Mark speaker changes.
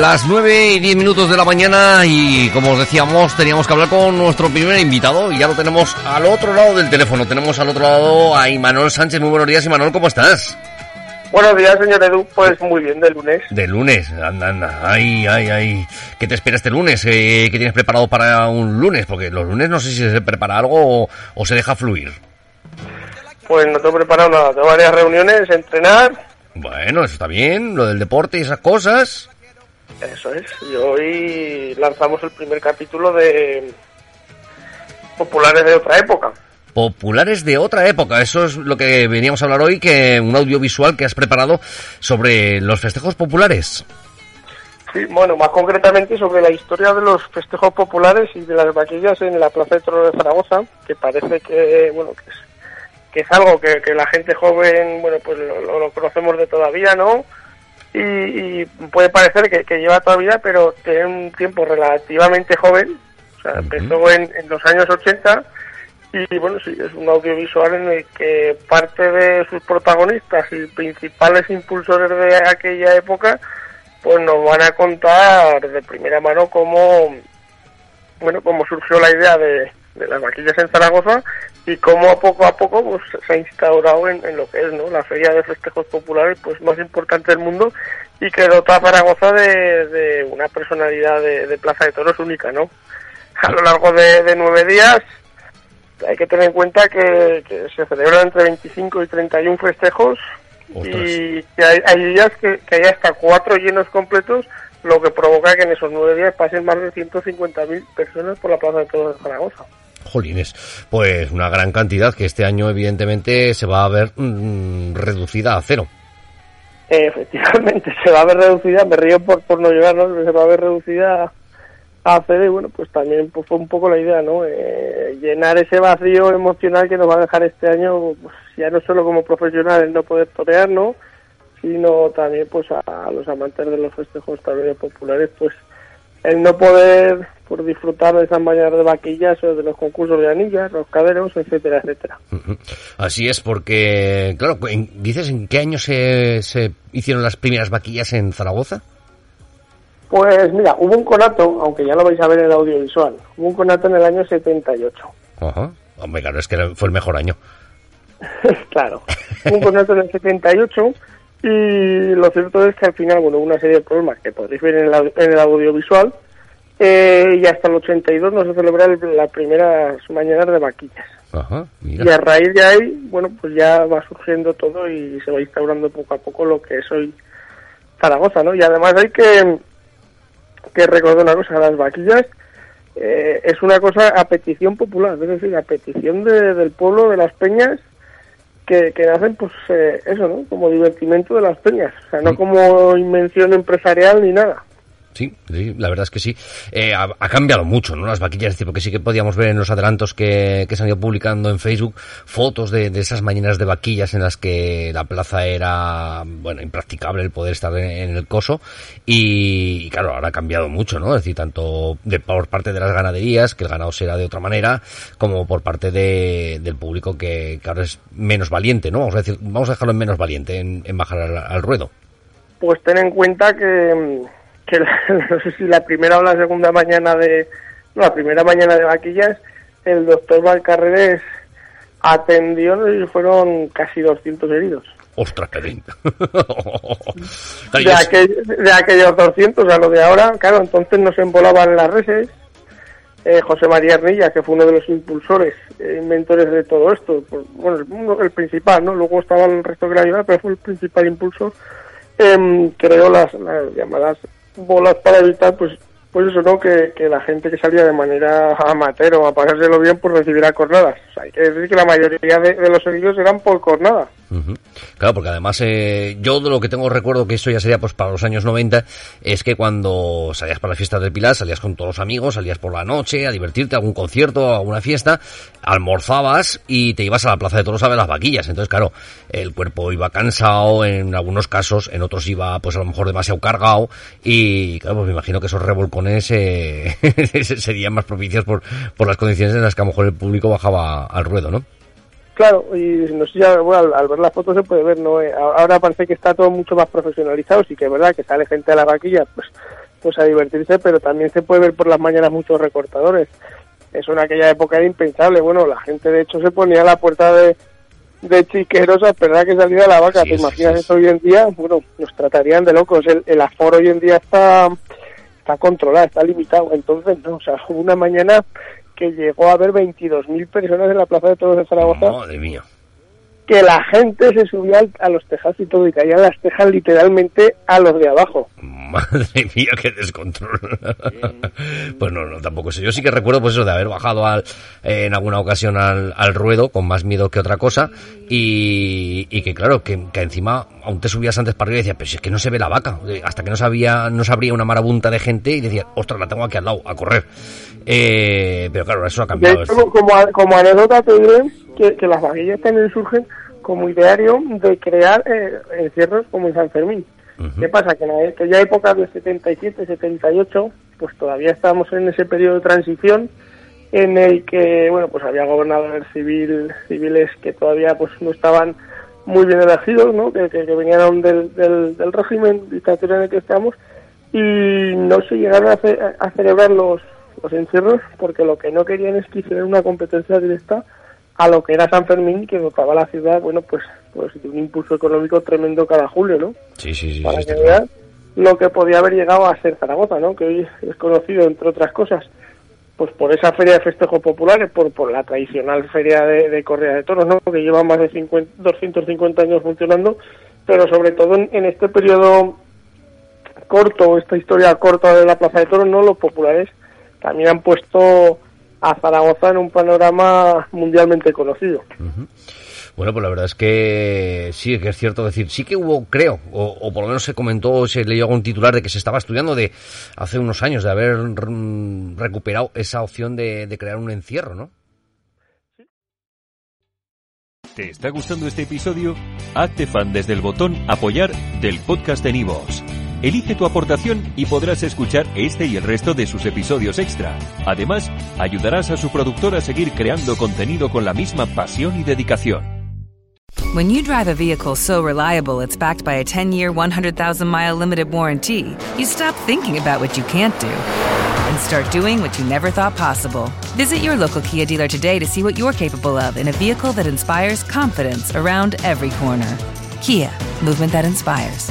Speaker 1: Las 9 y 10 minutos de la mañana y como os decíamos teníamos que hablar con nuestro primer invitado y ya lo tenemos al otro lado del teléfono. Tenemos al otro lado a Imanol Sánchez. Muy buenos días Imanol, ¿cómo estás?
Speaker 2: Buenos días, señor Edu. Pues muy bien, de lunes.
Speaker 1: De lunes, anda, anda. Ay, ay, ay. ¿Qué te espera este lunes? Eh, ¿Qué tienes preparado para un lunes? Porque los lunes no sé si se prepara algo o, o se deja fluir.
Speaker 2: Pues no tengo preparado nada. Tengo varias reuniones, entrenar.
Speaker 1: Bueno, eso está bien, lo del deporte y esas cosas.
Speaker 2: Eso es. Y hoy lanzamos el primer capítulo de Populares de otra época.
Speaker 1: Populares de otra época, eso es lo que veníamos a hablar hoy, que un audiovisual que has preparado sobre los festejos populares.
Speaker 2: Sí, bueno, más concretamente sobre la historia de los festejos populares y de las vaquillas en la Plaza de Toros de Zaragoza, que parece que, bueno, que es, que es algo que, que la gente joven, bueno, pues lo, lo conocemos de todavía, ¿no? Y, y puede parecer que, que, lleva todavía, pero tiene un tiempo relativamente joven, o sea, empezó en, en los años 80 y bueno, sí, es un audiovisual en el que parte de sus protagonistas y principales impulsores de aquella época, pues nos van a contar de primera mano cómo, bueno, cómo surgió la idea de, de las vaquillas en Zaragoza y cómo poco a poco pues, se ha instaurado en, en, lo que es no la feria de festejos populares pues más importante del mundo y que dota a Zaragoza de, de una personalidad de, de, Plaza de Toros única, ¿no? A lo largo de, de nueve días hay que tener en cuenta que, que, se celebran entre 25 y 31 festejos y que hay, hay días que, que, hay hasta cuatro llenos completos, lo que provoca que en esos nueve días pasen más de 150.000 personas por la Plaza de Toros de Zaragoza.
Speaker 1: Jolines, pues una gran cantidad que este año evidentemente se va a ver mmm, reducida a cero.
Speaker 2: Efectivamente, se va a ver reducida, me río por, por no llevarnos, se va a ver reducida a cero y bueno, pues también pues, fue un poco la idea, ¿no? Eh, llenar ese vacío emocional que nos va a dejar este año, pues, ya no solo como profesionales no poder torear, ¿no? Sino también pues a, a los amantes de los festejos también populares, pues el no poder por disfrutar de esas mañanas de vaquillas o de los concursos de anillas, los caderos, etcétera, etcétera.
Speaker 1: Así es, porque, claro, ¿dices en qué año se, se hicieron las primeras vaquillas en Zaragoza?
Speaker 2: Pues mira, hubo un conato, aunque ya lo vais a ver en el audiovisual, hubo un conato en el año 78.
Speaker 1: Ajá, hombre, claro, es que fue el mejor año.
Speaker 2: claro, hubo un conato en el 78 y lo cierto es que al final, bueno, hubo una serie de problemas que podréis ver en el, en el audiovisual eh, y hasta el 82 no se celebra las primeras mañanas de vaquillas.
Speaker 1: Ajá,
Speaker 2: y a raíz de ahí, bueno, pues ya va surgiendo todo y se va instaurando poco a poco lo que es hoy Zaragoza, ¿no? Y además hay que, que recordar una cosa, las vaquillas eh, es una cosa a petición popular, es decir, a petición de, del pueblo, de las peñas, que, que nacen, pues, eh, eso, ¿no? Como divertimento de las peñas, o sea, no como invención empresarial ni nada.
Speaker 1: Sí, sí, la verdad es que sí. Eh, ha, cambiado mucho, ¿no? Las vaquillas, porque sí que podíamos ver en los adelantos que, que se han ido publicando en Facebook fotos de, de, esas mañanas de vaquillas en las que la plaza era, bueno, impracticable el poder estar en, en el coso. Y, y, claro, ahora ha cambiado mucho, ¿no? Es decir, tanto de, por parte de las ganaderías, que el ganado será de otra manera, como por parte de, del público que, que, ahora es menos valiente, ¿no? Vamos a, decir, vamos a dejarlo en menos valiente, en, en bajar al, al ruedo.
Speaker 2: Pues ten en cuenta que que la, no sé si la primera o la segunda mañana de no, la primera mañana de vaquillas el doctor Valcarreres atendió y fueron casi 200 heridos.
Speaker 1: ¡Ostras, qué bien!
Speaker 2: de, aquel, de aquellos 200 a lo de ahora, claro, entonces nos embolaban las reses. Eh, José María Arnilla, que fue uno de los impulsores, eh, inventores de todo esto, pues, bueno, el, el, principal, ¿no? Luego estaba el resto que la ayuda, pero fue el principal impulsor. Eh, creó las, las llamadas bolas para evitar pues pues eso, ¿no? Que, que la gente que salía de manera amateur o a pasárselo bien, pues recibiera cornadas. O hay que decir que la mayoría de, los heridos eran por
Speaker 1: Claro, porque además eh, yo de lo que tengo recuerdo, que esto ya sería pues para los años 90, es que cuando salías para las fiestas del Pilar, salías con todos los amigos, salías por la noche a divertirte, a algún concierto, a alguna fiesta, almorzabas y te ibas a la Plaza de Toros a ver las vaquillas. Entonces, claro, el cuerpo iba cansado en algunos casos, en otros iba pues a lo mejor demasiado cargado y claro, pues me imagino que esos revolcones eh, serían más propicios por, por las condiciones en las que a lo mejor el público bajaba al ruedo, ¿no?
Speaker 2: Claro, y no sé ya, bueno, al, ver las fotos se puede ver, ¿no? Eh, ahora parece que está todo mucho más profesionalizado, sí que es verdad que sale gente a la vaquilla, pues, pues a divertirse, pero también se puede ver por las mañanas muchos recortadores. Eso en aquella época era impensable, bueno, la gente de hecho se ponía a la puerta de, de chiqueros a esperar que saliera la vaca, ¿te imaginas eso hoy en día? Bueno, nos tratarían de locos, el, el aforo hoy en día está, está controlado, está limitado, entonces, no, o sea, una mañana que llegó a haber 22.000 personas en la Plaza de Toros de Zaragoza.
Speaker 1: Madre mía.
Speaker 2: Que la gente se subía a los tejados y todo, y caían las tejas literalmente a los de abajo.
Speaker 1: Madre mía, qué descontrol. pues no, no, tampoco sé. Yo sí que recuerdo pues eso de haber bajado al, eh, en alguna ocasión al, al, ruedo con más miedo que otra cosa y, y que claro, que, que, encima aún te subías antes para arriba y decías, pero si es que no se ve la vaca. Hasta que no sabía, no se abría una marabunta de gente y decías, ostras, la tengo aquí al lado, a correr. Eh, pero claro, eso ha cambiado.
Speaker 2: Hecho, como, como anécdota te diré que, que las vaquillas también surgen como ideario de crear eh, encierros como en San Fermín. Uh -huh. ¿Qué pasa? Que en aquella época de 77, 78, pues todavía estábamos en ese periodo de transición en el que, bueno, pues había gobernadores civil, civiles que todavía pues no estaban muy bien elegidos, ¿no? Que, que, que venían del, del, del régimen dictatorial en el que estamos y no se llegaron a, hacer, a celebrar los, los encierros porque lo que no querían es que hicieran una competencia directa a lo que era San Fermín que dotaba la ciudad, bueno, pues, pues de un impulso económico tremendo cada julio, ¿no?
Speaker 1: Sí, sí, sí.
Speaker 2: Para
Speaker 1: sí,
Speaker 2: que vean lo que podía haber llegado a ser Zaragoza, ¿no? Que hoy es conocido, entre otras cosas, pues por esa feria de festejos populares, por, por la tradicional feria de, de corrida de toros, ¿no? Que lleva más de 50, 250 años funcionando, pero sobre todo en, en este periodo corto, esta historia corta de la Plaza de Toros, ¿no? Los populares también han puesto a Zaragoza en un panorama mundialmente conocido.
Speaker 1: Uh -huh. Bueno, pues la verdad es que sí, que es cierto decir, sí que hubo, creo, o, o, por lo menos se comentó, se leyó algún titular de que se estaba estudiando de hace unos años de haber recuperado esa opción de, de crear un encierro, ¿no?
Speaker 3: ¿Te está gustando este episodio? Hazte fan desde el botón apoyar del podcast de Nivos. Elige tu aportación y podrás escuchar este y el resto de sus episodios extra. Además, ayudarás a su productor a seguir creando contenido con la misma pasión y dedicación.
Speaker 4: When you drive a vehicle so reliable it's backed by a 10-year, 100,000-mile limited warranty, you stop thinking about what you can't do and start doing what you never thought possible. Visit your local Kia dealer today to see what you're capable of in a vehicle that inspires confidence around every corner. Kia, movement that inspires.